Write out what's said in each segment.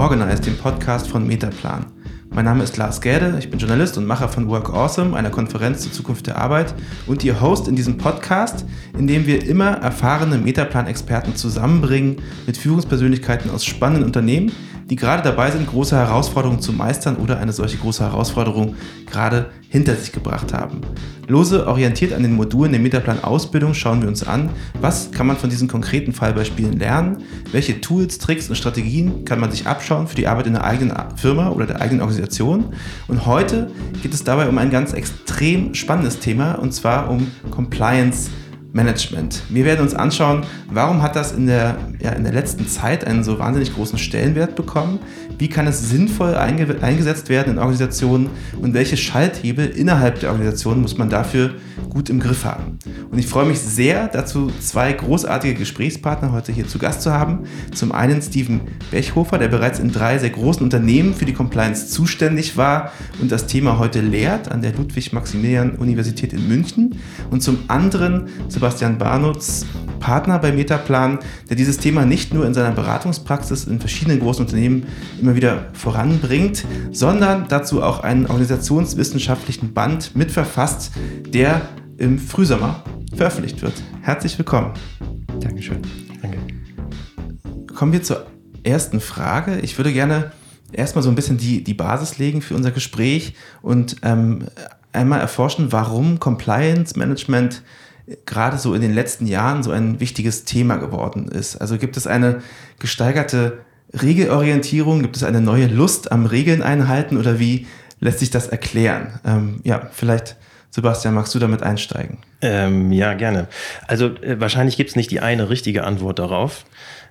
Organize, dem Podcast von Metaplan. Mein Name ist Lars Gerde, ich bin Journalist und Macher von Work Awesome, einer Konferenz zur Zukunft der Arbeit und Ihr Host in diesem Podcast, in dem wir immer erfahrene Metaplan-Experten zusammenbringen mit Führungspersönlichkeiten aus spannenden Unternehmen, die gerade dabei sind, große Herausforderungen zu meistern oder eine solche große Herausforderung gerade hinter sich gebracht haben. Lose orientiert an den Modulen der Metaplan-Ausbildung schauen wir uns an, was kann man von diesen konkreten Fallbeispielen lernen, welche Tools, Tricks und Strategien kann man sich abschauen für die Arbeit in der eigenen Firma oder der eigenen Organisation. Und heute geht es dabei um ein ganz extrem spannendes Thema und zwar um Compliance Management. Wir werden uns anschauen, warum hat das in der, ja, in der letzten Zeit einen so wahnsinnig großen Stellenwert bekommen? Wie kann es sinnvoll einge eingesetzt werden in Organisationen? Und welche Schalthebel innerhalb der Organisation muss man dafür gut im Griff haben? Und ich freue mich sehr, dazu zwei großartige Gesprächspartner heute hier zu Gast zu haben. Zum einen Steven Bechhofer, der bereits in drei sehr großen Unternehmen für die Compliance zuständig war und das Thema heute lehrt an der Ludwig-Maximilian-Universität in München. Und zum anderen Sebastian Barnutz, Partner bei Metaplan, der dieses Thema nicht nur in seiner Beratungspraxis in verschiedenen großen Unternehmen immer wieder voranbringt, sondern dazu auch einen organisationswissenschaftlichen Band mitverfasst, der im Frühsommer veröffentlicht wird. Herzlich willkommen. Dankeschön. Danke. Kommen wir zur ersten Frage. Ich würde gerne erstmal so ein bisschen die, die Basis legen für unser Gespräch und ähm, einmal erforschen, warum Compliance Management gerade so in den letzten Jahren so ein wichtiges Thema geworden ist. Also gibt es eine gesteigerte Regelorientierung, gibt es eine neue Lust am Regeln einhalten oder wie lässt sich das erklären? Ähm, ja, vielleicht Sebastian, magst du damit einsteigen? Ähm, ja, gerne. Also äh, wahrscheinlich gibt es nicht die eine richtige Antwort darauf.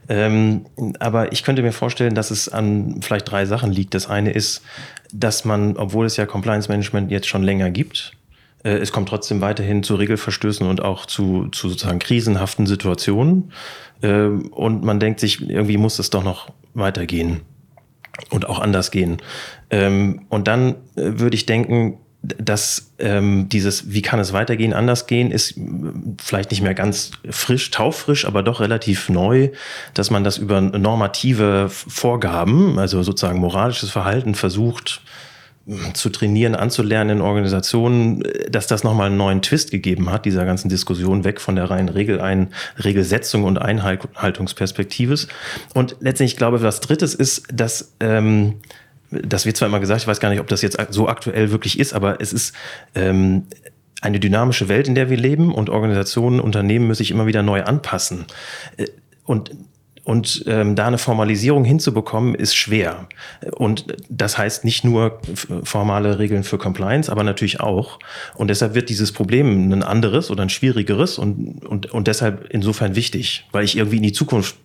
Ähm, aber ich könnte mir vorstellen, dass es an vielleicht drei Sachen liegt. Das eine ist, dass man, obwohl es ja Compliance Management jetzt schon länger gibt, äh, es kommt trotzdem weiterhin zu Regelverstößen und auch zu, zu sozusagen krisenhaften Situationen. Ähm, und man denkt sich, irgendwie muss es doch noch weitergehen und auch anders gehen. Ähm, und dann äh, würde ich denken, dass ähm, dieses, wie kann es weitergehen, anders gehen, ist vielleicht nicht mehr ganz frisch, taufrisch, aber doch relativ neu, dass man das über normative Vorgaben, also sozusagen moralisches Verhalten versucht zu trainieren, anzulernen in Organisationen, dass das nochmal einen neuen Twist gegeben hat, dieser ganzen Diskussion weg von der reinen Regelein Regelsetzung und Einhaltungsperspektive. Und letztendlich, ich glaube, was Drittes ist, dass ähm, das wird zwar immer gesagt, ich weiß gar nicht, ob das jetzt so aktuell wirklich ist, aber es ist ähm, eine dynamische Welt, in der wir leben und Organisationen, Unternehmen müssen sich immer wieder neu anpassen. Äh, und und ähm, da eine Formalisierung hinzubekommen, ist schwer. Und das heißt nicht nur formale Regeln für Compliance, aber natürlich auch. Und deshalb wird dieses Problem ein anderes oder ein schwierigeres und, und, und deshalb insofern wichtig, weil ich irgendwie in die Zukunft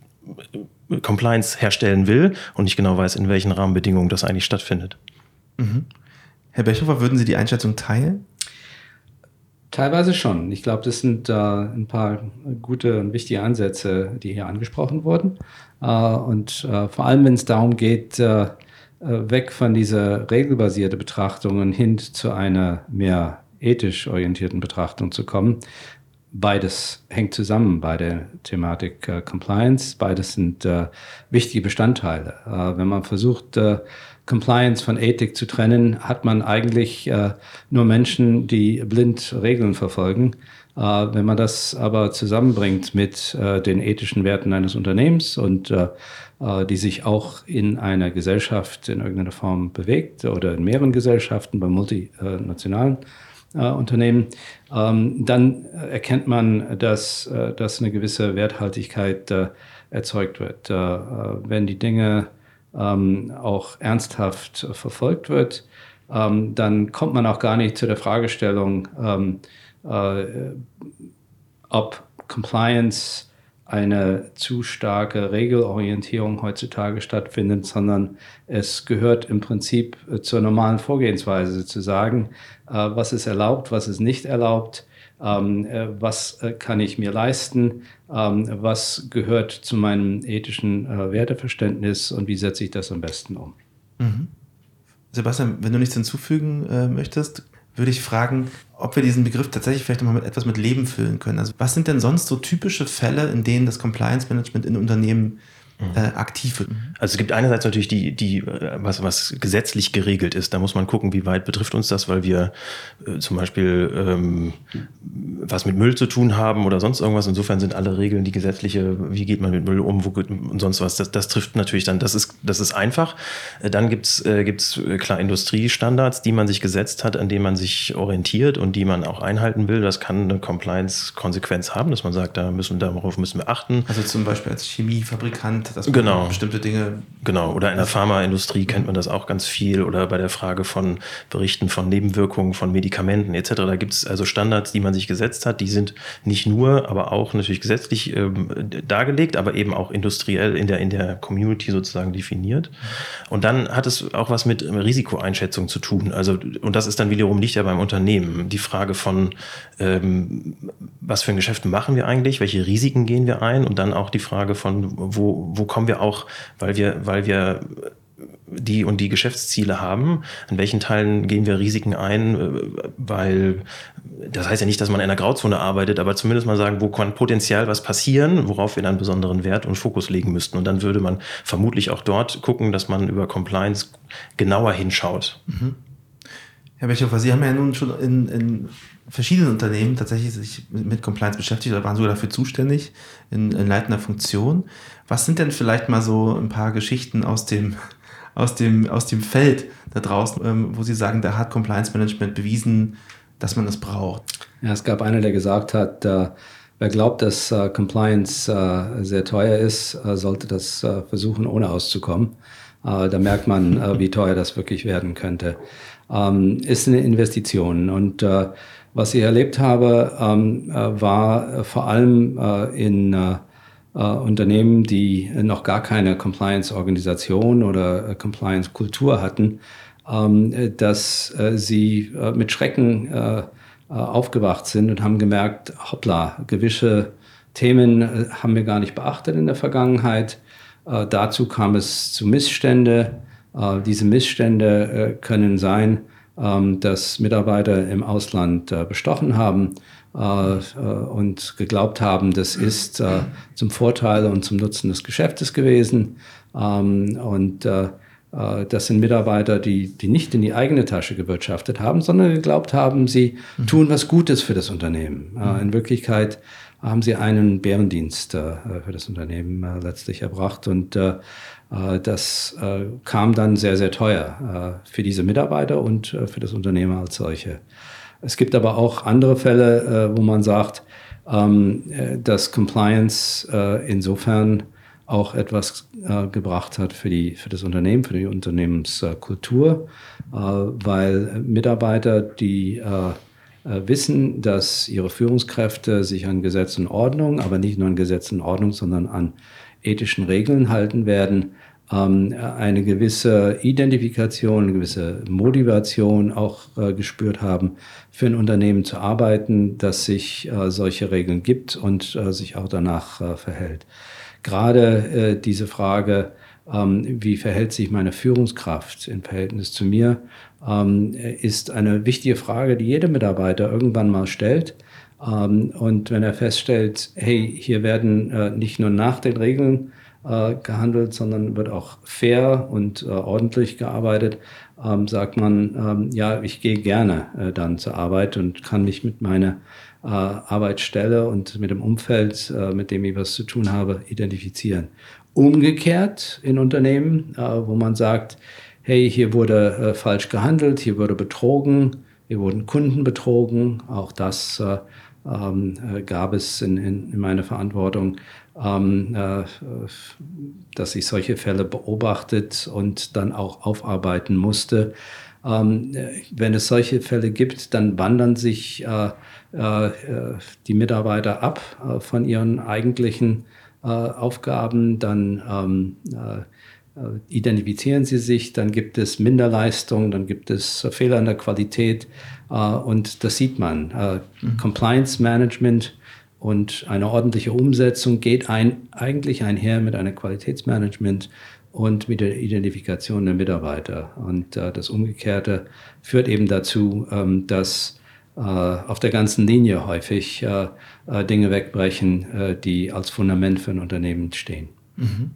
äh, Compliance herstellen will und nicht genau weiß, in welchen Rahmenbedingungen das eigentlich stattfindet. Mhm. Herr Bechofer, würden Sie die Einschätzung teilen? Teilweise schon. Ich glaube, das sind äh, ein paar gute und wichtige Ansätze, die hier angesprochen wurden. Äh, und äh, vor allem, wenn es darum geht, äh, äh, weg von dieser regelbasierten Betrachtung und hin zu einer mehr ethisch orientierten Betrachtung zu kommen. Beides hängt zusammen bei der Thematik äh, Compliance. Beides sind wichtige Bestandteile. wenn man versucht, Compliance von Ethik zu trennen, hat man eigentlich äh, nur Menschen, die blind Regeln verfolgen. Äh, wenn man das aber zusammenbringt mit äh, den ethischen Werten eines Unternehmens und äh, äh, die sich auch in einer Gesellschaft in irgendeiner Form bewegt oder in mehreren Gesellschaften, bei multinationalen äh, Unternehmen, ähm, dann erkennt man, dass, dass eine gewisse Werthaltigkeit erzeugt wird. wenn die Dinge ähm, auch ernsthaft verfolgt wird, ähm, dann kommt man auch gar nicht zu der Fragestellung, ähm, äh, ob Compliance eine zu starke Regelorientierung heutzutage stattfindet, sondern es gehört im Prinzip zur normalen Vorgehensweise zu sagen, äh, was ist erlaubt, was ist nicht erlaubt, was äh, kann ich mir leisten, ähm, was gehört zu meinem ethischen äh, Werteverständnis und wie setze ich das am besten um. Mhm. Sebastian, wenn du nichts hinzufügen äh, möchtest, würde ich fragen, ob wir diesen Begriff tatsächlich vielleicht noch mal mit etwas mit Leben füllen können. Also was sind denn sonst so typische Fälle, in denen das Compliance Management in Unternehmen äh, aktiv wird. Also es gibt einerseits natürlich die, die äh, was, was gesetzlich geregelt ist. Da muss man gucken, wie weit betrifft uns das, weil wir äh, zum Beispiel ähm, was mit Müll zu tun haben oder sonst irgendwas. Insofern sind alle Regeln, die gesetzliche, wie geht man mit Müll um, wo und sonst was, das, das trifft natürlich dann, das ist, das ist einfach. Äh, dann gibt's äh, gibt's äh, klar Industriestandards, die man sich gesetzt hat, an denen man sich orientiert und die man auch einhalten will. Das kann eine Compliance-Konsequenz haben, dass man sagt, da müssen, darauf müssen wir achten. Also zum Beispiel als Chemiefabrikant dass man genau. bestimmte Dinge. Genau, oder in der Pharmaindustrie kennt man das auch ganz viel oder bei der Frage von Berichten von Nebenwirkungen von Medikamenten etc. Da gibt es also Standards, die man sich gesetzt hat, die sind nicht nur, aber auch natürlich gesetzlich ähm, dargelegt, aber eben auch industriell in der, in der Community sozusagen definiert. Und dann hat es auch was mit Risikoeinschätzung zu tun. Also, und das ist dann wiederum nicht ja beim Unternehmen. Die Frage von, ähm, was für ein Geschäft machen wir eigentlich, welche Risiken gehen wir ein und dann auch die Frage von, wo, wo kommen wir auch, weil wir, weil wir die und die Geschäftsziele haben, an welchen Teilen gehen wir Risiken ein, weil das heißt ja nicht, dass man in einer Grauzone arbeitet, aber zumindest mal sagen, wo kann potenziell was passieren, worauf wir dann besonderen Wert und Fokus legen müssten. Und dann würde man vermutlich auch dort gucken, dass man über Compliance genauer hinschaut. Mhm. Herr Bechofer, Sie haben ja nun schon in, in verschiedenen Unternehmen tatsächlich sich mit Compliance beschäftigt oder waren sogar dafür zuständig in, in leitender Funktion. Was sind denn vielleicht mal so ein paar Geschichten aus dem, aus dem, aus dem Feld da draußen, ähm, wo Sie sagen, da hat Compliance Management bewiesen, dass man das braucht? Ja, es gab einer, der gesagt hat, äh, wer glaubt, dass äh, Compliance äh, sehr teuer ist, sollte das versuchen, ohne auszukommen. Äh, da merkt man, wie teuer das wirklich werden könnte. Ähm, ist eine Investition und was ich erlebt habe, ähm, war vor allem in äh, Unternehmen, die noch gar keine Compliance-Organisation oder äh, Compliance-Kultur hatten, ähm, dass äh, sie äh, mit Schrecken äh, äh, aufgewacht sind und haben gemerkt, hoppla, gewisse Themen haben wir gar nicht beachtet in der Vergangenheit. Dazu kam es zu Missstände. diese Missstände können sein, ähm, dass Mitarbeiter im Ausland bestochen haben äh, äh, und geglaubt haben, das ist äh, zum Vorteil und zum Nutzen des Geschäftes gewesen. Ähm, und das sind Mitarbeiter, die, die nicht in die eigene Tasche gewirtschaftet haben, sondern geglaubt haben, sie mhm. tun was Gutes für das Unternehmen. Mhm. in Wirklichkeit haben sie einen Bärendienst für das Unternehmen letztlich erbracht. Und das kam dann sehr, sehr teuer für diese Mitarbeiter und für das Unternehmen als solche. Es gibt aber auch andere Fälle, äh, wo man sagt, ähm, äh, dass Compliance äh, insofern auch etwas äh, gebracht hat für, die, für das Unternehmen, für die Unternehmenskultur, äh, weil Mitarbeiter, die äh, wissen, dass ihre Führungskräfte sich an Gesetz und Ordnung, aber nicht nur an Gesetz und Ordnung, sondern an ethischen Regeln halten werden, ähm, eine gewisse Identifikation, eine gewisse Motivation auch äh, gespürt haben, für ein Unternehmen zu arbeiten, das sich äh, solche Regeln gibt und äh, sich auch danach verhält. Gerade diese Frage, ähm, wie verhält sich meine Führungskraft im Verhältnis zu mir, ist eine wichtige Frage, die jeder Mitarbeiter irgendwann mal stellt. und wenn er feststellt, hey, hier werden nicht nur nach den Regeln äh, gehandelt, sondern wird auch fair und äh, ordentlich gearbeitet, ähm, sagt man, ähm, ja, ich gehe gerne äh, dann zur Arbeit und kann mich mit meiner äh, Arbeitsstelle und mit dem Umfeld, äh, mit dem ich was zu tun habe, identifizieren. Umgekehrt in Unternehmen, äh, wo man sagt, hey, hier wurde falsch gehandelt, hier wurde betrogen, hier wurden Kunden betrogen, auch das ähm, gab es in, in, in meiner Verantwortung ähm, äh, dass ich solche Fälle beobachtet und dann auch aufarbeiten musste. Ähm, wenn es solche Fälle gibt, dann wandern sich äh, äh, die Mitarbeiter ab äh, von ihren eigentlichen äh, Aufgaben, dann äh, identifizieren sie sich, dann gibt es Minderleistung, dann gibt es Fehler in der Qualität und das sieht man. Mhm. Compliance Management und eine ordentliche Umsetzung geht ein, eigentlich einher mit einem Qualitätsmanagement und mit der Identifikation der Mitarbeiter. Und äh, das Umgekehrte führt eben dazu, ähm, dass äh, auf der ganzen Linie häufig äh, äh Dinge wegbrechen, äh, die als Fundament für ein Unternehmen stehen. Mhm.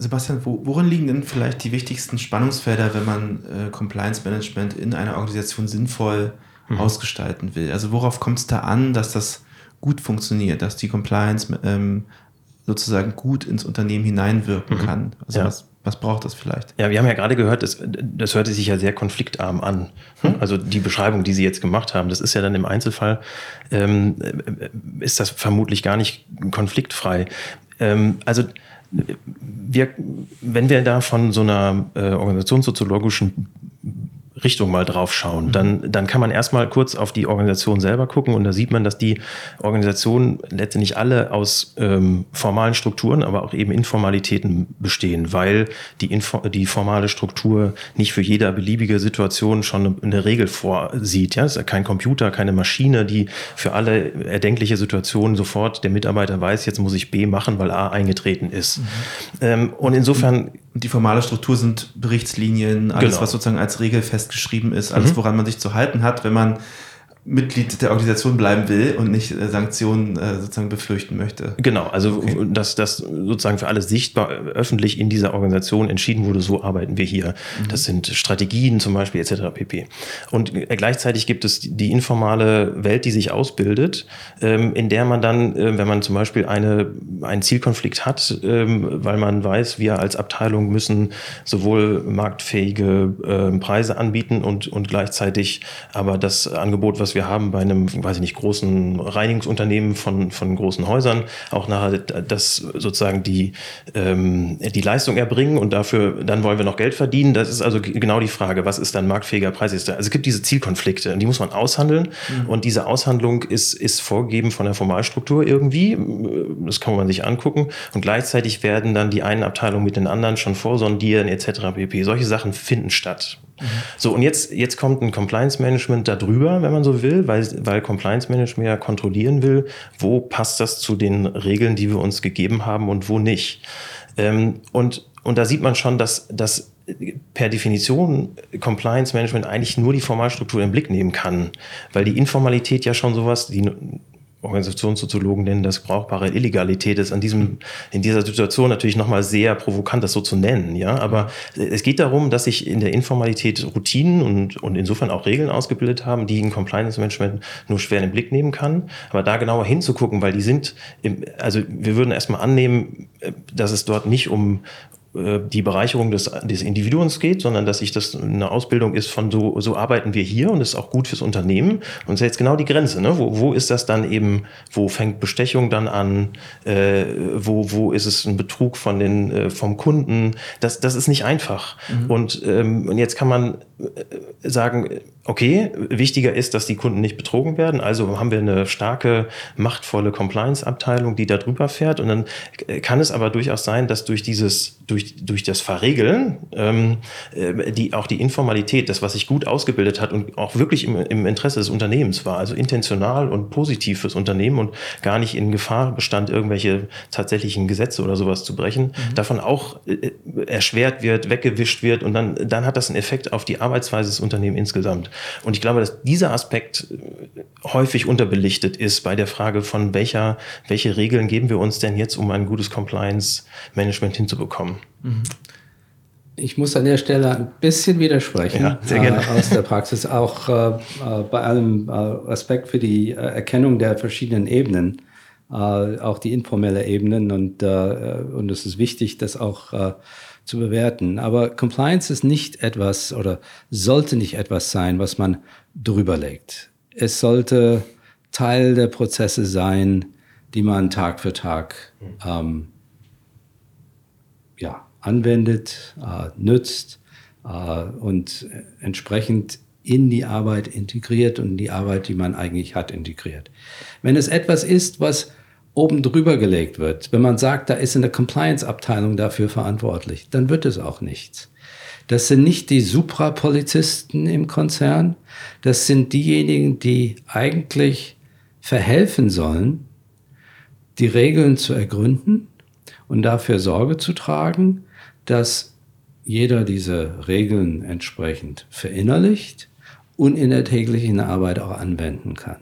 Sebastian, wo, worin liegen denn vielleicht die wichtigsten Spannungsfelder, wenn man äh, Compliance Management in einer Organisation sinnvoll mhm. ausgestalten will? Also worauf kommt es da an, dass das gut funktioniert, dass die Compliance ähm, sozusagen gut ins Unternehmen hineinwirken mhm. kann? Also ja. was, was braucht das vielleicht? Ja, wir haben ja gerade gehört, das, das hörte sich ja sehr konfliktarm an. Hm? Also die Beschreibung, die Sie jetzt gemacht haben, das ist ja dann im Einzelfall, ähm, ist das vermutlich gar nicht konfliktfrei. Ähm, also wir, wenn wir da von so einer äh, organisationssoziologischen Richtung mal drauf schauen, mhm. dann, dann kann man erstmal kurz auf die Organisation selber gucken und da sieht man, dass die Organisationen letztendlich alle aus ähm, formalen Strukturen, aber auch eben Informalitäten bestehen, weil die, Info die formale Struktur nicht für jede beliebige Situation schon eine, Regel vorsieht. Ja? Es ist ja kein Computer, keine Maschine, die für alle erdenkliche Situationen sofort der Mitarbeiter weiß, jetzt muss ich B machen, weil A eingetreten ist. Mhm. Ähm, und insofern und die formale Struktur sind Berichtslinien, alles, genau. was sozusagen als Regel festgeschrieben ist, alles, mhm. woran man sich zu halten hat, wenn man Mitglied der Organisation bleiben will und nicht äh, Sanktionen äh, sozusagen befürchten möchte. Genau, also okay. dass das sozusagen für alle sichtbar äh, öffentlich in dieser Organisation entschieden wurde, so arbeiten wir hier. Mhm. Das sind Strategien zum Beispiel etc. pp. Und gleichzeitig gibt es die informale Welt, die sich ausbildet, ähm, in der man dann, wenn man zum Beispiel eine, einen Zielkonflikt hat, ähm, weil man weiß, wir als Abteilung müssen sowohl marktfähige ähm, Preise anbieten und, und gleichzeitig aber das Angebot, was was wir haben bei einem, weiß ich nicht, großen Reinigungsunternehmen von, von großen Häusern, auch nachher das sozusagen die, ähm, die Leistung erbringen und dafür, dann wollen wir noch Geld verdienen. Das ist also genau die Frage, was ist dann marktfähiger Preis? Also es gibt diese Zielkonflikte und die muss man aushandeln mhm. und diese Aushandlung ist, ist vorgegeben von der Formalstruktur irgendwie. Das kann man sich angucken und gleichzeitig werden dann die einen Abteilungen mit den anderen schon vorsondieren etc. pp. Solche Sachen finden statt. So, und jetzt, jetzt kommt ein Compliance Management darüber, wenn man so will, weil, weil Compliance Management ja kontrollieren will, wo passt das zu den Regeln, die wir uns gegeben haben und wo nicht. Ähm, und, und da sieht man schon, dass, dass per Definition Compliance Management eigentlich nur die Formalstruktur im Blick nehmen kann, weil die Informalität ja schon sowas, die Organisationssoziologen nennen das brauchbare Illegalität, ist an diesem, in dieser Situation natürlich nochmal sehr provokant, das so zu nennen, ja. Aber es geht darum, dass sich in der Informalität Routinen und, und insofern auch Regeln ausgebildet haben, die ein Compliance Management nur schwer in den Blick nehmen kann. Aber da genauer hinzugucken, weil die sind, im, also wir würden erstmal annehmen, dass es dort nicht um, äh, die Bereicherung des, des Individuums geht, sondern dass sich das eine Ausbildung ist von so, so arbeiten wir hier und ist auch gut fürs Unternehmen. Und das ist jetzt genau die Grenze. Ne? Wo, wo ist das dann eben, wo fängt Bestechung dann an? Äh, wo, wo ist es ein Betrug von den, äh, vom Kunden? Das, das ist nicht einfach. Mhm. Und, ähm, und jetzt kann man äh, sagen, okay, wichtiger ist, dass die Kunden nicht betrogen werden. Also haben wir eine starke, machtvolle Compliance-Abteilung, die da drüber fährt. Und dann kann es aber durchaus sein, dass durch dieses, durch, durch das Verregeln, ähm, äh, die, auch die Informalität, das, was sich gut ausgebildet hat und auch wirklich im, im Interesse des Unternehmens war, also intentional und positiv fürs Unternehmen und gar nicht in Gefahr bestand, irgendwelche tatsächlichen Gesetze oder sowas zu brechen, mhm. davon auch äh, erschwert wird, weggewischt wird und dann, dann hat das einen Effekt auf die Arbeitsweise des Unternehmens insgesamt. Und ich glaube, dass dieser Aspekt äh, häufig unterbelichtet ist bei der Frage von welcher, welche Regeln geben wir uns denn jetzt, um ein gutes Compliance-Management hinzubekommen. Mhm. Ich muss an der Stelle ein bisschen widersprechen ja, sehr gerne. Äh, aus der Praxis, auch äh, äh bei allem äh, Respekt für die äh, Erkennung der verschiedenen Ebenen, äh, auch die informelle Ebenen und, und es ist wichtig, dass auch zu bewerten. Aber Compliance ist nicht etwas oder sollte nicht etwas sein, was man drüber legt. Es sollte Teil der Prozesse sein, die man Tag für Tag ähm, ja, anwendet, äh, nützt äh, und entsprechend in die Arbeit integriert und in die Arbeit, die man eigentlich hat, integriert. Wenn es etwas ist, was oben drüber gelegt wird, wenn man sagt, da ist eine Compliance-Abteilung dafür verantwortlich, dann wird es auch nichts. Das sind nicht die Suprapolizisten im Konzern, das sind diejenigen, die eigentlich verhelfen sollen, die Regeln zu ergründen und dafür Sorge zu tragen, dass jeder diese Regeln entsprechend verinnerlicht und in der täglichen Arbeit auch anwenden kann.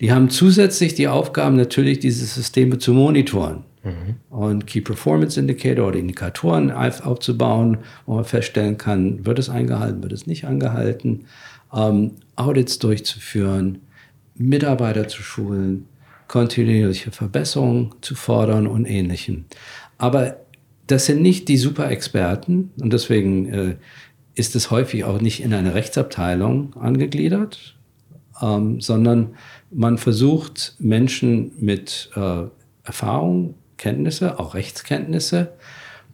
Die haben zusätzlich die Aufgaben, natürlich diese Systeme zu monitoren. Mhm. Und Key Performance Indicator oder Indikatoren aufzubauen, wo man feststellen kann, wird es eingehalten, wird es nicht eingehalten, ähm, Audits durchzuführen, Mitarbeiter zu schulen, kontinuierliche Verbesserungen zu fordern und ähnlichem. Aber das sind nicht die Super-Experten und deswegen äh, ist es häufig auch nicht in eine Rechtsabteilung angegliedert, ähm, sondern man versucht Menschen mit äh, Erfahrung, Kenntnisse, auch Rechtskenntnisse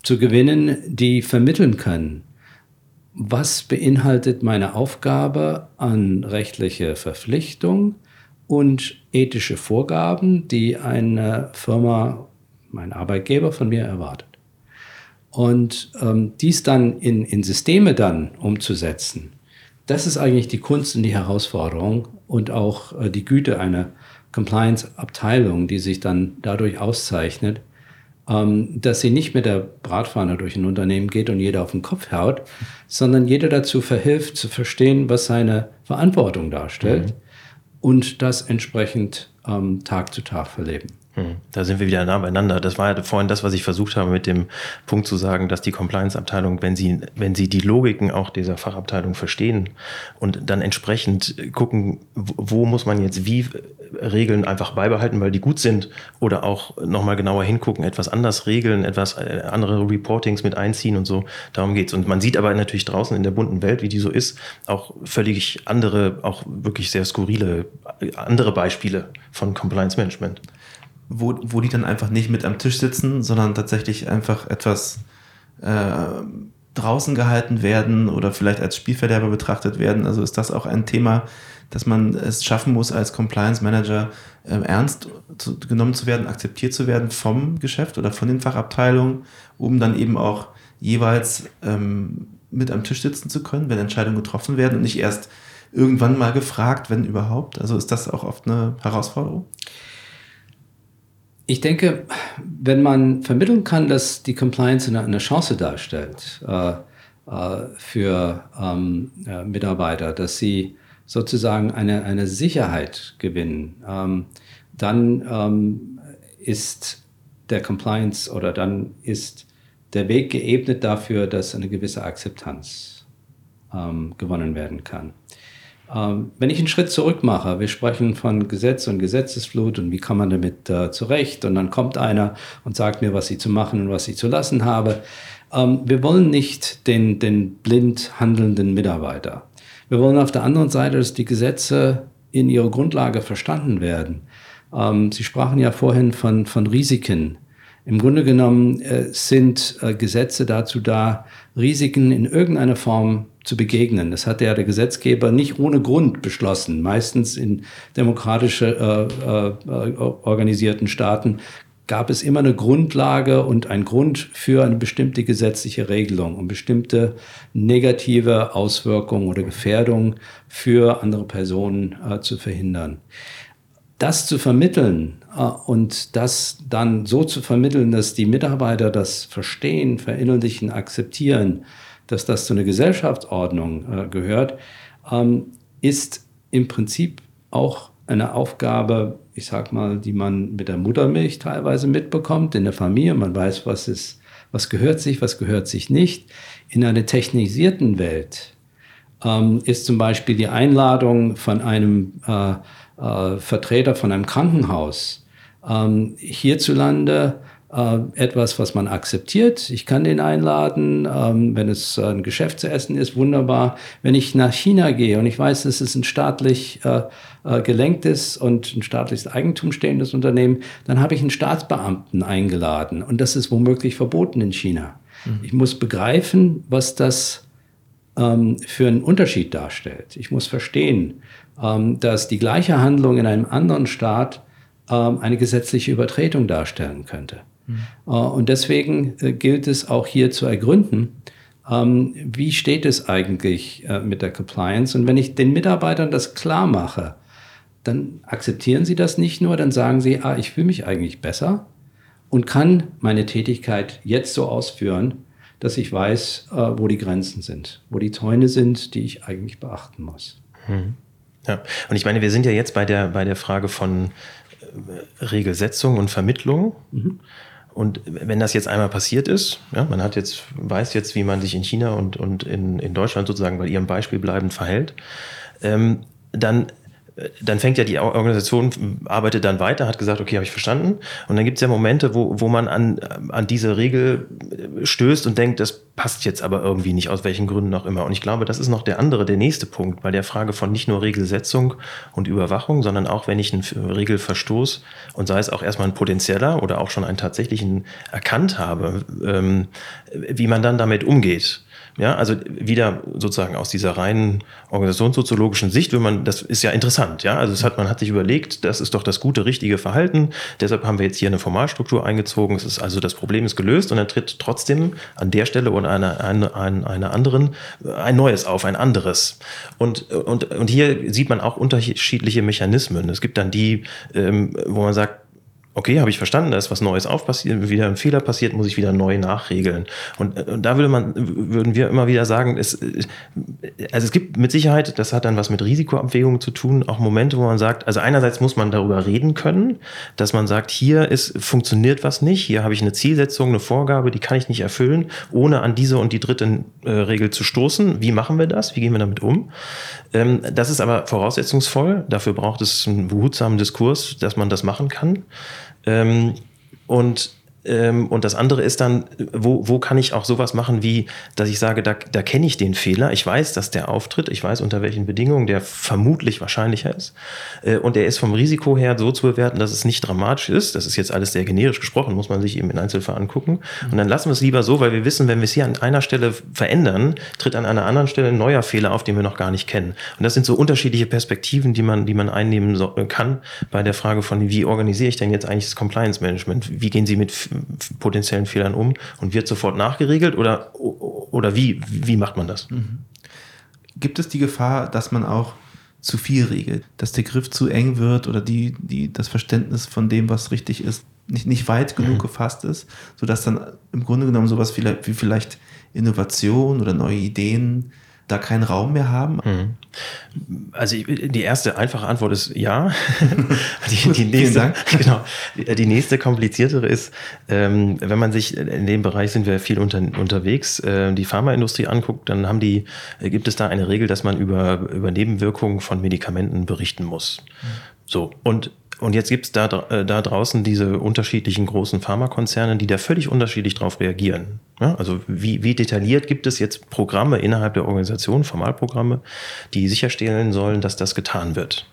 zu gewinnen, die vermitteln können. Was beinhaltet meine Aufgabe an rechtliche Verpflichtung und ethische Vorgaben, die eine Firma, mein Arbeitgeber von mir erwartet? Und ähm, dies dann in, in Systeme dann umzusetzen, das ist eigentlich die Kunst und die Herausforderung und auch äh, die Güte einer Compliance-Abteilung, die sich dann dadurch auszeichnet, ähm, dass sie nicht mit der Bratpfanne durch ein Unternehmen geht und jeder auf den Kopf haut, sondern jeder dazu verhilft, zu verstehen, was seine Verantwortung darstellt mhm. und das entsprechend ähm, Tag zu Tag verleben. Hm, da sind wir wieder nah beieinander. Das war ja vorhin das, was ich versucht habe, mit dem Punkt zu sagen, dass die Compliance-Abteilung, wenn sie, wenn sie die Logiken auch dieser Fachabteilung verstehen und dann entsprechend gucken, wo muss man jetzt wie Regeln einfach beibehalten, weil die gut sind, oder auch nochmal genauer hingucken, etwas anders regeln, etwas äh, andere Reportings mit einziehen und so. Darum geht's. Und man sieht aber natürlich draußen in der bunten Welt, wie die so ist, auch völlig andere, auch wirklich sehr skurrile, äh, andere Beispiele von Compliance Management wo, wo die dann einfach nicht mit am Tisch sitzen, sondern tatsächlich einfach etwas äh, draußen gehalten werden oder vielleicht als Spielverderber betrachtet werden. Also ist das auch ein Thema, dass man es schaffen muss, als Compliance Manager äh, ernst zu, genommen zu werden, akzeptiert zu werden vom Geschäft oder von den Fachabteilungen, um dann eben auch jeweils ähm, mit am Tisch sitzen zu können, wenn Entscheidungen getroffen werden und nicht erst irgendwann mal gefragt, wenn überhaupt. Also ist das auch oft eine Herausforderung? Ich denke, wenn man vermitteln kann, dass die Compliance eine, eine Chance darstellt äh, äh, für ähm, äh, Mitarbeiter, dass sie sozusagen eine, eine Sicherheit gewinnen, ähm, dann ähm, ist der Compliance oder dann ist der Weg geebnet dafür, dass eine gewisse Akzeptanz ähm, gewonnen werden kann. Ähm, wenn ich einen Schritt zurück mache, wir sprechen von Gesetz und Gesetzesflut und wie kann man damit äh, zurecht und dann kommt einer und sagt mir, was ich zu machen und was ich zu lassen habe. Ähm, wir wollen nicht den, den blind handelnden Mitarbeiter. Wir wollen auf der anderen Seite, dass die Gesetze in ihrer Grundlage verstanden werden. Ähm, Sie sprachen ja vorhin von, von Risiken. Im Grunde genommen äh, sind äh, Gesetze dazu da, Risiken in irgendeiner Form zu begegnen. Das hat ja der Gesetzgeber nicht ohne Grund beschlossen. Meistens in demokratisch äh, äh, organisierten Staaten gab es immer eine Grundlage und einen Grund für eine bestimmte gesetzliche Regelung, um bestimmte negative Auswirkungen oder Gefährdungen für andere Personen äh, zu verhindern. Das zu vermitteln äh, und das dann so zu vermitteln, dass die Mitarbeiter das verstehen, verinnerlichen, akzeptieren, dass das zu einer Gesellschaftsordnung äh, gehört, ähm, ist im Prinzip auch eine Aufgabe, ich sag mal, die man mit der Muttermilch teilweise mitbekommt in der Familie. Man weiß, was ist, was gehört sich, was gehört sich nicht. In einer technisierten Welt ähm, ist zum Beispiel die Einladung von einem äh, äh, Vertreter von einem Krankenhaus ähm, hierzulande äh, etwas, was man akzeptiert. Ich kann den einladen, ähm, wenn es ein Geschäft zu essen ist, wunderbar. Wenn ich nach China gehe und ich weiß, es ist ein staatlich äh, äh, gelenktes und ein staatliches Eigentum stehendes Unternehmen, dann habe ich einen Staatsbeamten eingeladen und das ist womöglich verboten in China. Mhm. Ich muss begreifen, was das ähm, für einen Unterschied darstellt. Ich muss verstehen, ähm, dass die gleiche Handlung in einem anderen Staat ähm, eine gesetzliche Übertretung darstellen könnte. Mhm. Und deswegen äh, gilt es auch hier zu ergründen, ähm, wie steht es eigentlich äh, mit der Compliance? Und wenn ich den Mitarbeitern das klar mache, dann akzeptieren sie das nicht nur, dann sagen sie, ah, ich fühle mich eigentlich besser und kann meine Tätigkeit jetzt so ausführen, dass ich weiß, wo die Grenzen sind, wo die Zäune sind, die ich eigentlich beachten muss. Mhm. Ja, und ich meine, wir sind ja jetzt bei der, bei der Frage von Regelsetzung und Vermittlung. Mhm. Und wenn das jetzt einmal passiert ist, ja, man hat jetzt, weiß jetzt, wie man sich in China und, und in, in Deutschland sozusagen bei ihrem Beispiel bleibend verhält, ähm, dann dann fängt ja die Organisation, arbeitet dann weiter, hat gesagt, okay, habe ich verstanden. Und dann gibt es ja Momente, wo, wo man an, an diese Regel stößt und denkt, das passt jetzt aber irgendwie nicht, aus welchen Gründen auch immer. Und ich glaube, das ist noch der andere, der nächste Punkt, bei der Frage von nicht nur Regelsetzung und Überwachung, sondern auch, wenn ich einen Regelverstoß und sei es auch erstmal ein potenzieller oder auch schon einen tatsächlichen erkannt habe, ähm, wie man dann damit umgeht. Ja, also wieder sozusagen aus dieser reinen organisationssoziologischen Sicht, wenn man, das ist ja interessant, ja. Also es hat, man hat sich überlegt, das ist doch das gute, richtige Verhalten. Deshalb haben wir jetzt hier eine Formalstruktur eingezogen. Es ist also das Problem ist gelöst und dann tritt trotzdem an der Stelle oder einer, einer, einer anderen ein neues auf, ein anderes. Und, und, und hier sieht man auch unterschiedliche Mechanismen. Es gibt dann die, ähm, wo man sagt, okay, habe ich verstanden, da ist was Neues aufpassiert, wieder ein Fehler passiert, muss ich wieder neu nachregeln. Und, äh, und da würde man, würden wir immer wieder sagen, es, äh, also es gibt mit Sicherheit, das hat dann was mit Risikoabwägungen zu tun, auch Momente, wo man sagt, also einerseits muss man darüber reden können, dass man sagt, hier ist, funktioniert was nicht, hier habe ich eine Zielsetzung, eine Vorgabe, die kann ich nicht erfüllen, ohne an diese und die dritte äh, Regel zu stoßen. Wie machen wir das? Wie gehen wir damit um? Ähm, das ist aber voraussetzungsvoll. Dafür braucht es einen behutsamen Diskurs, dass man das machen kann. Ähm, und und das andere ist dann, wo, wo kann ich auch sowas machen, wie, dass ich sage, da, da kenne ich den Fehler, ich weiß, dass der auftritt, ich weiß, unter welchen Bedingungen der vermutlich wahrscheinlicher ist. Äh, und der ist vom Risiko her so zu bewerten, dass es nicht dramatisch ist. Das ist jetzt alles sehr generisch gesprochen, muss man sich eben in Einzelfall angucken. Und dann lassen wir es lieber so, weil wir wissen, wenn wir es hier an einer Stelle verändern, tritt an einer anderen Stelle ein neuer Fehler auf, den wir noch gar nicht kennen. Und das sind so unterschiedliche Perspektiven, die man, die man einnehmen so, kann bei der Frage von, wie organisiere ich denn jetzt eigentlich das Compliance Management? Wie gehen Sie mit potenziellen Fehlern um und wird sofort nachgeregelt oder, oder wie, wie macht man das? Mhm. Gibt es die Gefahr, dass man auch zu viel regelt, dass der Griff zu eng wird oder die, die, das Verständnis von dem, was richtig ist, nicht, nicht weit genug mhm. gefasst ist, sodass dann im Grunde genommen sowas wie vielleicht Innovation oder neue Ideen da keinen Raum mehr haben? Mhm. Also die erste einfache Antwort ist ja. die, die nächste, genau, die nächste kompliziertere ist, ähm, wenn man sich in dem Bereich sind wir viel unter, unterwegs, äh, die Pharmaindustrie anguckt, dann haben die, gibt es da eine Regel, dass man über, über Nebenwirkungen von Medikamenten berichten muss. Mhm. So, und und jetzt gibt es da, äh, da draußen diese unterschiedlichen großen Pharmakonzerne, die da völlig unterschiedlich drauf reagieren. Ja, also wie, wie detailliert gibt es jetzt Programme innerhalb der Organisation, Formalprogramme, die sicherstellen sollen, dass das getan wird.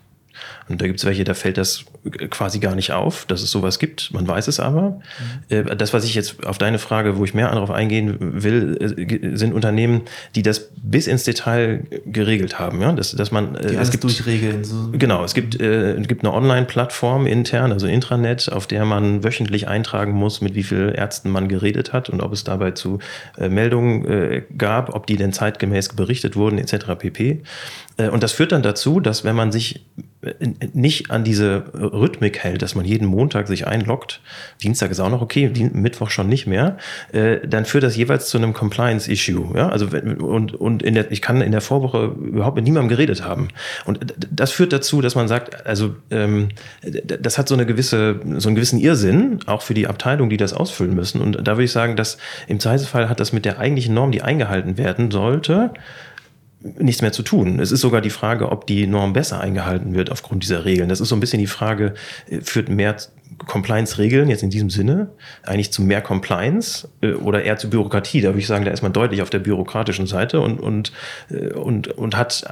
Und da gibt es welche, da fällt das quasi gar nicht auf, dass es sowas gibt. Man weiß es aber. Mhm. Das, was ich jetzt auf deine Frage, wo ich mehr darauf eingehen will, äh, sind Unternehmen, die das bis ins Detail geregelt haben. Ja? Dass, dass man, die es gibt durchregeln. So. Genau, es gibt, äh, gibt eine Online-Plattform intern, also Intranet, auf der man wöchentlich eintragen muss, mit wie vielen Ärzten man geredet hat und ob es dabei zu äh, Meldungen äh, gab, ob die denn zeitgemäß berichtet wurden, etc. pp. Äh, und das führt dann dazu, dass wenn man sich nicht an diese Rhythmik hält, dass man jeden Montag sich einloggt, Dienstag ist auch noch okay, Mittwoch schon nicht mehr, äh, dann führt das jeweils zu einem Compliance-Issue. Ja? Also und, und in der, ich kann in der Vorwoche überhaupt mit niemandem geredet haben. Und das führt dazu, dass man sagt, also ähm, das hat so eine gewisse, so einen gewissen Irrsinn, auch für die Abteilung, die das ausfüllen müssen. Und da würde ich sagen, dass im Zweifelsfall hat das mit der eigentlichen Norm, die eingehalten werden sollte, nichts mehr zu tun. Es ist sogar die Frage, ob die Norm besser eingehalten wird aufgrund dieser Regeln. Das ist so ein bisschen die Frage, äh, führt mehr Compliance-Regeln jetzt in diesem Sinne eigentlich zu mehr Compliance äh, oder eher zu Bürokratie? Da würde ich sagen, da ist man deutlich auf der bürokratischen Seite und, und, äh, und, und hat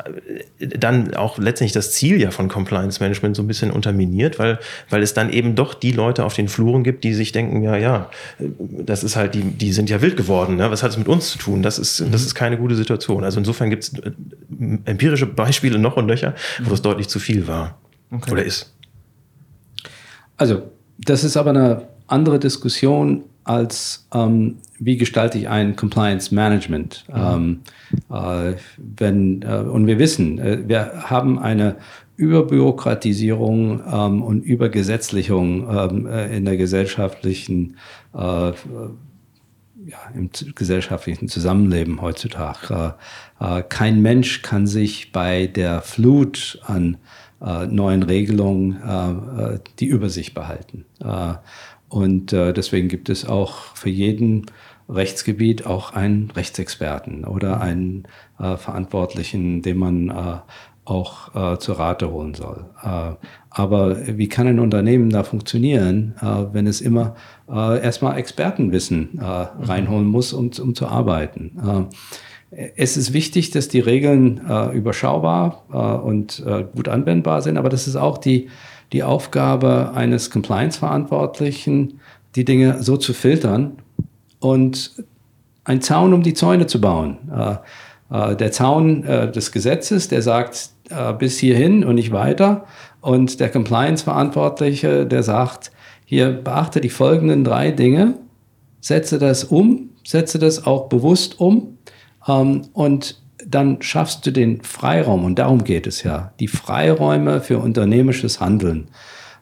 äh, dann auch letztendlich das Ziel ja von Compliance-Management so ein bisschen unterminiert, weil, weil es dann eben doch die Leute auf den Fluren gibt, die sich denken, ja, ja, das ist halt, die, die sind ja wild geworden. Ne? Was hat es mit uns zu tun? Das ist, das ist keine gute Situation. Also insofern gibt es empirische Beispiele noch und nöcher, wo es deutlich zu viel war okay. oder ist. Also, das ist aber eine andere Diskussion als ähm, wie gestalte ich ein Compliance Management. Mhm. Ähm, äh, wenn, äh, und wir wissen, äh, wir haben eine Überbürokratisierung ähm, und Übergesetzlichung ähm, äh, in der gesellschaftlichen äh, ja, im gesellschaftlichen Zusammenleben heutzutage. Äh, kein Mensch kann sich bei der Flut an äh, neuen Regelungen äh, äh, die Übersicht behalten. Äh, Und äh, deswegen gibt es auch für jeden Rechtsgebiet auch einen Rechtsexperten oder einen äh, Verantwortlichen, den man auch äh, zur Rate holen soll. Äh, aber wie kann ein Unternehmen da funktionieren, äh, wenn es immer erstmal Expertenwissen äh, reinholen muss, um, um zu arbeiten? Es ist wichtig, dass die Regeln äh, überschaubar äh, und äh, gut anwendbar sind, aber das ist auch die, die Aufgabe eines Compliance-Verantwortlichen, die Dinge so zu filtern und einen Zaun um die Zäune zu bauen. Äh, äh, der Zaun äh, des Gesetzes, der sagt bis hierhin und nicht weiter. Und der Compliance-Verantwortliche, der sagt, hier beachte die folgenden drei Dinge, setze das um, setze das auch bewusst um und dann schaffst du den Freiraum, und darum geht es ja, die Freiräume für unternehmisches Handeln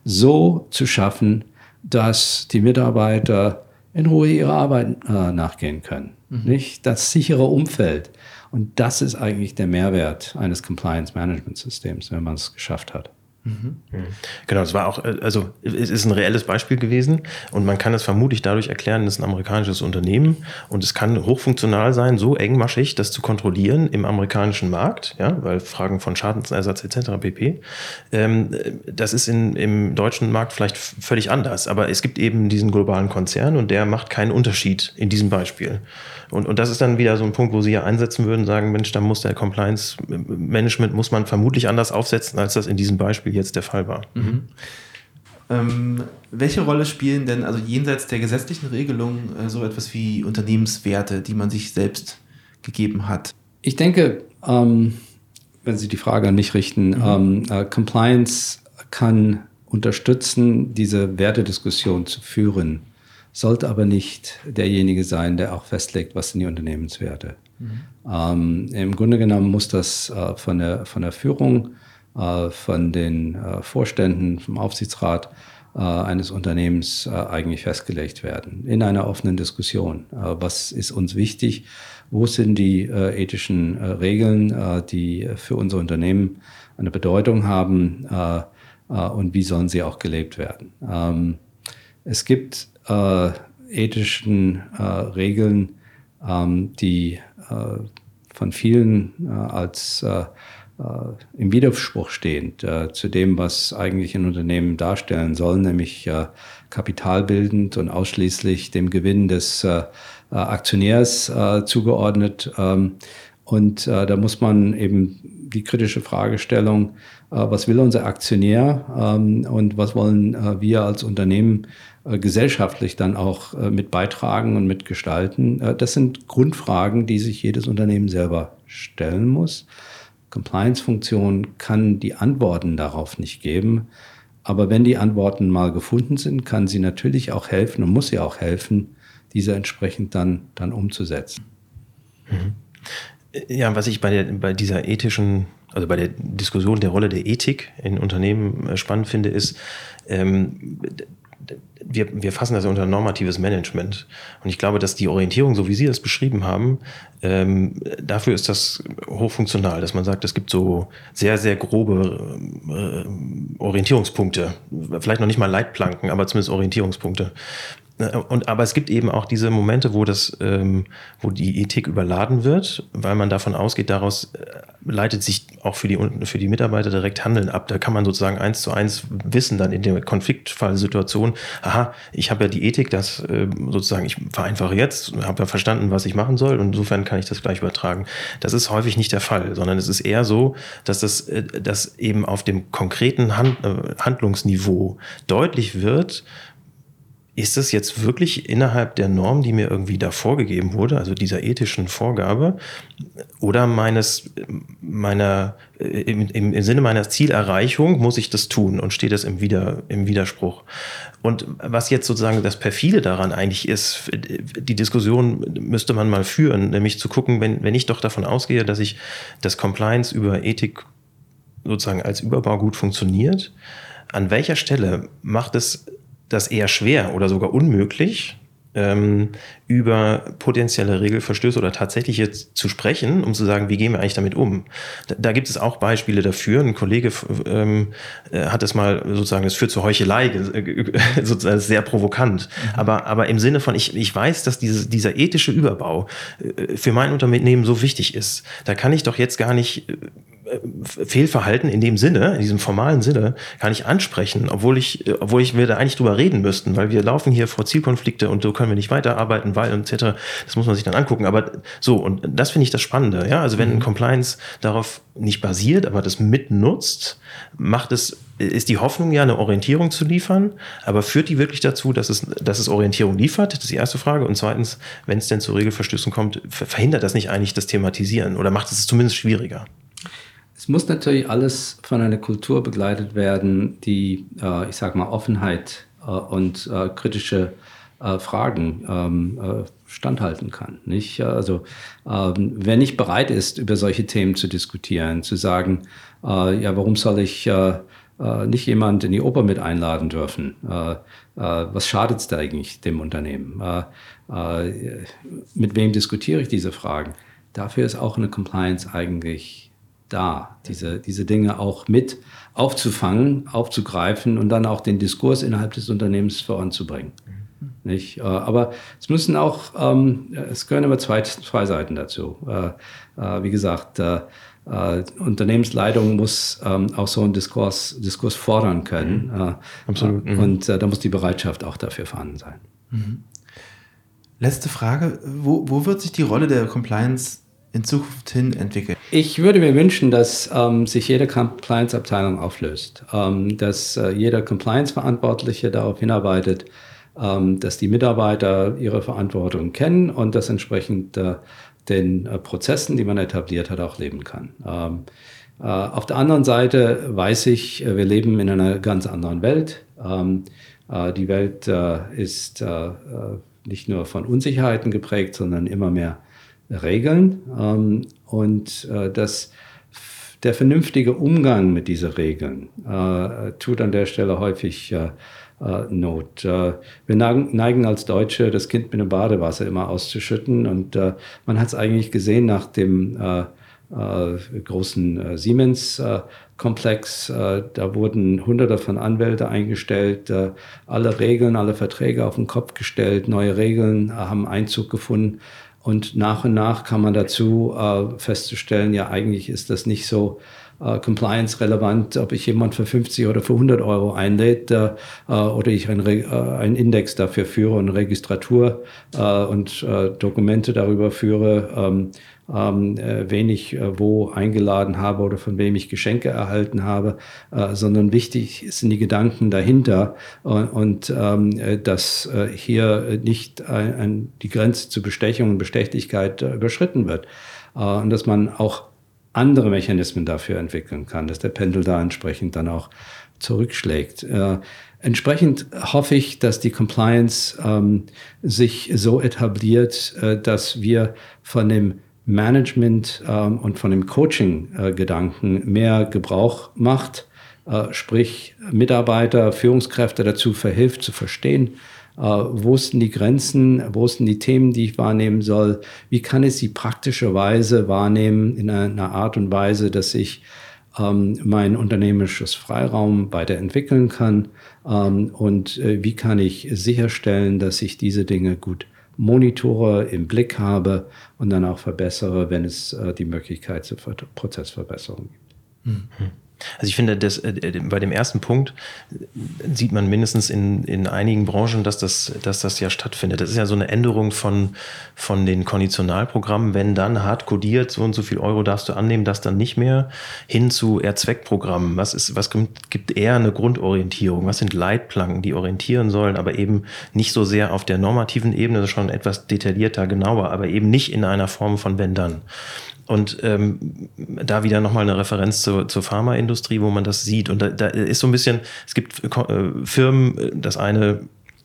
so zu schaffen, dass die Mitarbeiter in Ruhe ihrer Arbeit äh, nachgehen können. Mhm. Nicht? Das sichere Umfeld. Und das ist eigentlich der Mehrwert eines Compliance Management Systems, wenn man es geschafft hat. Genau, es war auch, äh, also es ist ein reelles Beispiel gewesen und man kann es vermutlich dadurch erklären, es ist ein amerikanisches Unternehmen und es kann hochfunktional sein, so engmaschig das zu kontrollieren im amerikanischen Markt, ja, weil Fragen von Schadensersatz etc. pp. Ähm, das ist in, im deutschen Markt vielleicht völlig anders, aber es gibt eben diesen globalen Konzern und der macht keinen Unterschied in diesem Beispiel. Und, und das ist dann wieder so ein Punkt, wo Sie ja einsetzen würden, sagen, Mensch, da muss der Compliance Management muss man vermutlich anders aufsetzen, als das in diesem Beispiel jetzt der Fall war. Mhm. Ähm, welche Rolle spielen denn also jenseits der gesetzlichen Regelung äh, so etwas wie Unternehmenswerte, die man sich selbst gegeben hat? Ich denke, ähm, wenn Sie die Frage an mich richten, mhm. ähm, äh, Compliance kann unterstützen, diese Wertediskussion zu führen, sollte aber nicht derjenige sein, der auch festlegt, was sind die Unternehmenswerte. Mhm. Ähm, Im Grunde genommen muss das äh, von, der, von der Führung von den äh, Vorständen, vom Aufsichtsrat äh, eines Unternehmens eigentlich festgelegt werden. In einer offenen Diskussion. was ist uns wichtig? Wo sind die ethischen Regeln, die für unser Unternehmen eine Bedeutung haben? und wie sollen sie auch gelebt werden? Ähm, es gibt ethischen Regeln, ähm, die von vielen als äh, im Widerspruch stehend äh, zu dem, was eigentlich ein Unternehmen darstellen soll, nämlich äh, kapitalbildend und ausschließlich dem Gewinn des äh, äh, Aktionärs äh, zugeordnet. Ähm, und da muss man eben die kritische Fragestellung, was will unser Aktionär ähm, und was wollen wir als Unternehmen gesellschaftlich dann auch mit beitragen und mitgestalten. das sind Grundfragen, die sich jedes Unternehmen selber stellen muss. Compliance-Funktion kann die Antworten darauf nicht geben. Aber wenn die Antworten mal gefunden sind, kann sie natürlich auch helfen und muss sie auch helfen, diese entsprechend dann, dann umzusetzen. Mhm. Ja, was ich bei, der, bei dieser ethischen, also bei der Diskussion der Rolle der Ethik in Unternehmen äh, spannend finde, ist, ähm, wir, wir fassen das unter normatives Management. Und ich glaube, dass die Orientierung, so wie Sie das beschrieben haben, ähm, dafür ist das hochfunktional, dass man sagt, es gibt so sehr, sehr grobe äh, Orientierungspunkte. Vielleicht noch nicht mal Leitplanken, aber zumindest Orientierungspunkte. Und, aber es gibt eben auch diese Momente, wo das, ähm, wo die Ethik überladen wird, weil man davon ausgeht, daraus äh, leitet sich auch für die, für die Mitarbeiter direkt Handeln ab. Da kann man sozusagen eins zu eins wissen dann in der Konfliktfallsituation, aha, ich habe ja die Ethik, das äh, sozusagen, ich vereinfache jetzt, habe ja verstanden, was ich machen soll und insofern kann ich das gleich übertragen. Das ist häufig nicht der Fall, sondern es ist eher so, dass das, äh, dass eben auf dem konkreten Hand, äh, Handlungsniveau deutlich wird, ist das jetzt wirklich innerhalb der Norm, die mir irgendwie da vorgegeben wurde, also dieser ethischen Vorgabe, oder meines, meiner, äh, im, im, Sinne meiner Zielerreichung muss ich das tun und steht das im, Wider, im Widerspruch? Und was jetzt sozusagen das Perfide daran eigentlich ist, die Diskussion müsste man mal führen, nämlich zu gucken, wenn, wenn ich doch davon ausgehe, dass ich das Compliance über Ethik sozusagen als Überbau gut funktioniert, an welcher Stelle macht es das eher schwer oder sogar unmöglich, ähm, über potenzielle Regelverstöße oder tatsächlich jetzt zu sprechen, um zu sagen, wie gehen wir eigentlich damit um. Da, da gibt es auch Beispiele dafür. Ein Kollege ähm, äh, hat es mal sozusagen, es führt zur Heuchelei, sozusagen sehr provokant. Mhm. Aber, aber im Sinne von, ich, ich weiß, dass diese, dieser ethische Überbau äh, für mein Unternehmen so wichtig ist. Da kann ich doch jetzt gar nicht äh, Fehlverhalten in dem Sinne, in diesem formalen Sinne, kann ich ansprechen, obwohl ich, obwohl ich wir da eigentlich drüber reden müssten, weil wir laufen hier vor Zielkonflikte und so können wir nicht weiterarbeiten, weil und etc. Das muss man sich dann angucken. Aber so, und das finde ich das Spannende. Ja, also wenn ein mhm. Compliance darauf nicht basiert, aber das mitnutzt, macht es, ist die Hoffnung ja eine Orientierung zu liefern, aber führt die wirklich dazu, dass es, dass es Orientierung liefert? Das ist die erste Frage. Und zweitens, wenn es denn zu Regelverstößen kommt, verhindert das nicht eigentlich das Thematisieren oder macht es zumindest schwieriger? Es muss natürlich alles von einer Kultur begleitet werden, die, äh, ich sage mal, Offenheit äh, und äh, kritische äh, Fragen ähm, äh, standhalten kann. Nicht? Also, ähm, wer nicht bereit ist, über solche Themen zu diskutieren, zu sagen, äh, ja, warum soll ich nicht jemand in die Oper mit einladen dürfen? was schadet es da eigentlich dem Unternehmen? mit wem diskutiere ich diese Fragen? Dafür ist auch eine Compliance eigentlich da, diese, diese Dinge auch mit aufzufangen, aufzugreifen und dann auch den Diskurs innerhalb des Unternehmens voranzubringen. Mhm. Nicht? Äh, aber es müssen auch, ähm, es gehören immer zwei, zwei Seiten dazu. Äh, äh, wie gesagt, Unternehmensleitung muss ähm, auch so einen Diskurs, Diskurs fordern können. Mhm. Absolut. Mhm. Und da muss die Bereitschaft auch dafür vorhanden sein. Mhm. Letzte Frage. Wo, wo wird sich die Rolle der Compliance in Zukunft hin entwickeln? Ich würde mir wünschen, dass ähm, sich jede Compliance-Abteilung auflöst, ähm, dass äh, jeder Compliance-Verantwortliche darauf hinarbeitet, ähm, dass die Mitarbeiter ihre Verantwortung kennen und dass entsprechend äh, den äh, Prozessen, die man etabliert hat, auch leben kann. Ähm, äh, auf der anderen Seite weiß ich, äh, wir leben in einer ganz anderen Welt. Ähm, äh, die Welt ist nicht nur von Unsicherheiten geprägt, sondern immer mehr Regeln ähm, und äh, dass der vernünftige Umgang mit diesen Regeln äh, tut an der Stelle häufig äh, äh Not. Äh, wir neigen als Deutsche, das Kind mit dem Badewasser immer auszuschütten und äh, man hat es eigentlich gesehen nach dem großen Siemens-Komplex. da wurden hunderte von Anwälte eingestellt, alle Regeln, alle Verträge auf den Kopf gestellt, neue Regeln haben Einzug gefunden. Und nach und nach kam man dazu äh, festzustellen, ja, eigentlich ist das nicht so äh, compliance-relevant, ob ich jemand für 50 oder für 100 Euro einlädt äh, oder ich ein äh, einen Index dafür führe und Registratur äh, und äh, Dokumente darüber führe, ähm, ähm, äh, wen ich äh, wo eingeladen habe oder von wem ich Geschenke erhalten habe, äh, sondern wichtig sind die Gedanken dahinter und, und ähm, äh, dass äh, hier nicht ein, ein, die Grenze zur Bestechung und Bestechlichkeit äh, überschritten wird und dass man auch andere Mechanismen dafür entwickeln kann, dass der Pendel da entsprechend dann auch zurückschlägt. Entsprechend hoffe ich, dass die Compliance ähm, sich so etabliert, dass wir von dem Management ähm, und von dem Coaching-Gedanken äh, mehr Gebrauch macht, äh, sprich Mitarbeiter, Führungskräfte dazu verhilft zu verstehen, äh, wo sind die Grenzen, wo sind die Themen, die ich wahrnehmen soll, wie kann ich sie praktischerweise wahrnehmen in einer Art und Weise, dass ich ähm, mein unternehmerisches Freiraum weiterentwickeln kann? Ähm, und äh, wie kann ich sicherstellen, dass ich diese Dinge gut monitore, im Blick habe und dann auch verbessere, wenn es äh, die Möglichkeit zur Prozessverbesserung gibt. Mhm. Also ich finde, das, äh, bei dem ersten Punkt sieht man mindestens in, in einigen Branchen, dass das, dass das ja stattfindet. Das ist ja so eine Änderung von, von den Konditionalprogrammen, wenn dann hart kodiert, so und so viel Euro darfst du annehmen, das dann nicht mehr, hin zu eher Zweckprogrammen. Was, ist, was gibt eher eine Grundorientierung? Was sind Leitplanken, die orientieren sollen, aber eben nicht so sehr auf der normativen Ebene, schon etwas detaillierter, genauer, aber eben nicht in einer Form von wenn dann. Und ähm, da wieder nochmal eine Referenz zur, zur Pharmaindustrie, wo man das sieht. Und da, da ist so ein bisschen, es gibt äh, Firmen, das eine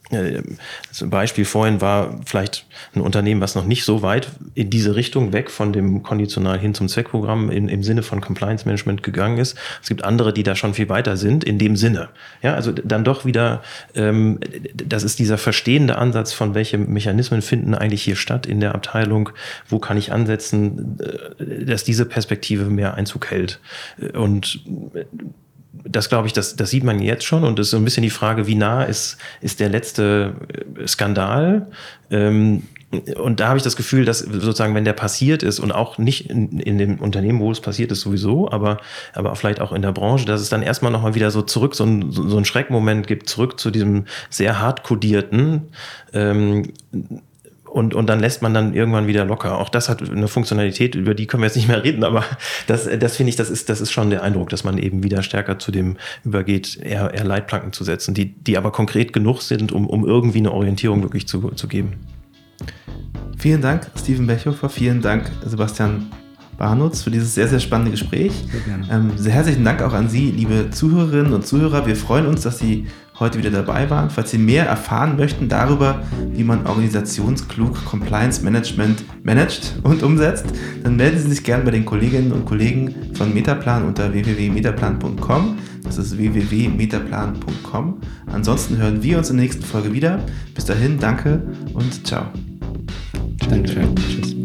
das Beispiel vorhin war vielleicht ein Unternehmen, was noch nicht so weit in diese Richtung weg von dem Konditional hin zum Zweckprogramm in, im Sinne von Compliance Management gegangen ist. Es gibt andere, die da schon viel weiter sind in dem Sinne. Ja, also dann doch wieder, ähm, das ist dieser verstehende Ansatz von welche Mechanismen finden eigentlich hier statt in der Abteilung, wo kann ich ansetzen, äh, dass diese Perspektive mehr Einzug hält. Und das glaube ich, das, das sieht man jetzt schon und ist so ein bisschen die Frage, wie nah ist, ist der letzte äh, Skandal? Ähm, und da habe ich das Gefühl, dass sozusagen, wenn der passiert ist und auch nicht in, in dem Unternehmen, wo es passiert ist, sowieso, aber, aber vielleicht auch in der Branche, dass es dann erstmal nochmal wieder so zurück, so ein, so ein Schreckmoment gibt, zurück zu diesem sehr hart kodierten, ähm, und, und dann lässt man dann irgendwann wieder locker. Auch das hat eine Funktionalität, über die können wir jetzt nicht mehr reden, aber das, das finde ich, das ist, das ist schon der Eindruck, dass man eben wieder stärker zu dem übergeht, eher, eher Leitplanken zu setzen, die, die aber konkret genug sind, um, um irgendwie eine Orientierung wirklich zu, zu geben. Vielen Dank, Steven Bechofer. Vielen Dank, Sebastian Barnutz, für dieses sehr, sehr spannende Gespräch. Sehr, gerne. ähm, sehr herzlichen Dank auch an Sie, liebe Zuhörerinnen und Zuhörer. Wir freuen uns, dass Sie heute wieder dabei waren. Falls Sie mehr erfahren möchten darüber, wie man organisationsklug Compliance Management managt und umsetzt, dann melden Sie sich gerne bei den Kolleginnen und Kollegen von Metaplan unter www.metaplan.com. Das ist www.metaplan.com. Ansonsten hören wir uns in der nächsten Folge wieder. Bis dahin, danke und ciao. Dankeschön. Tschüss.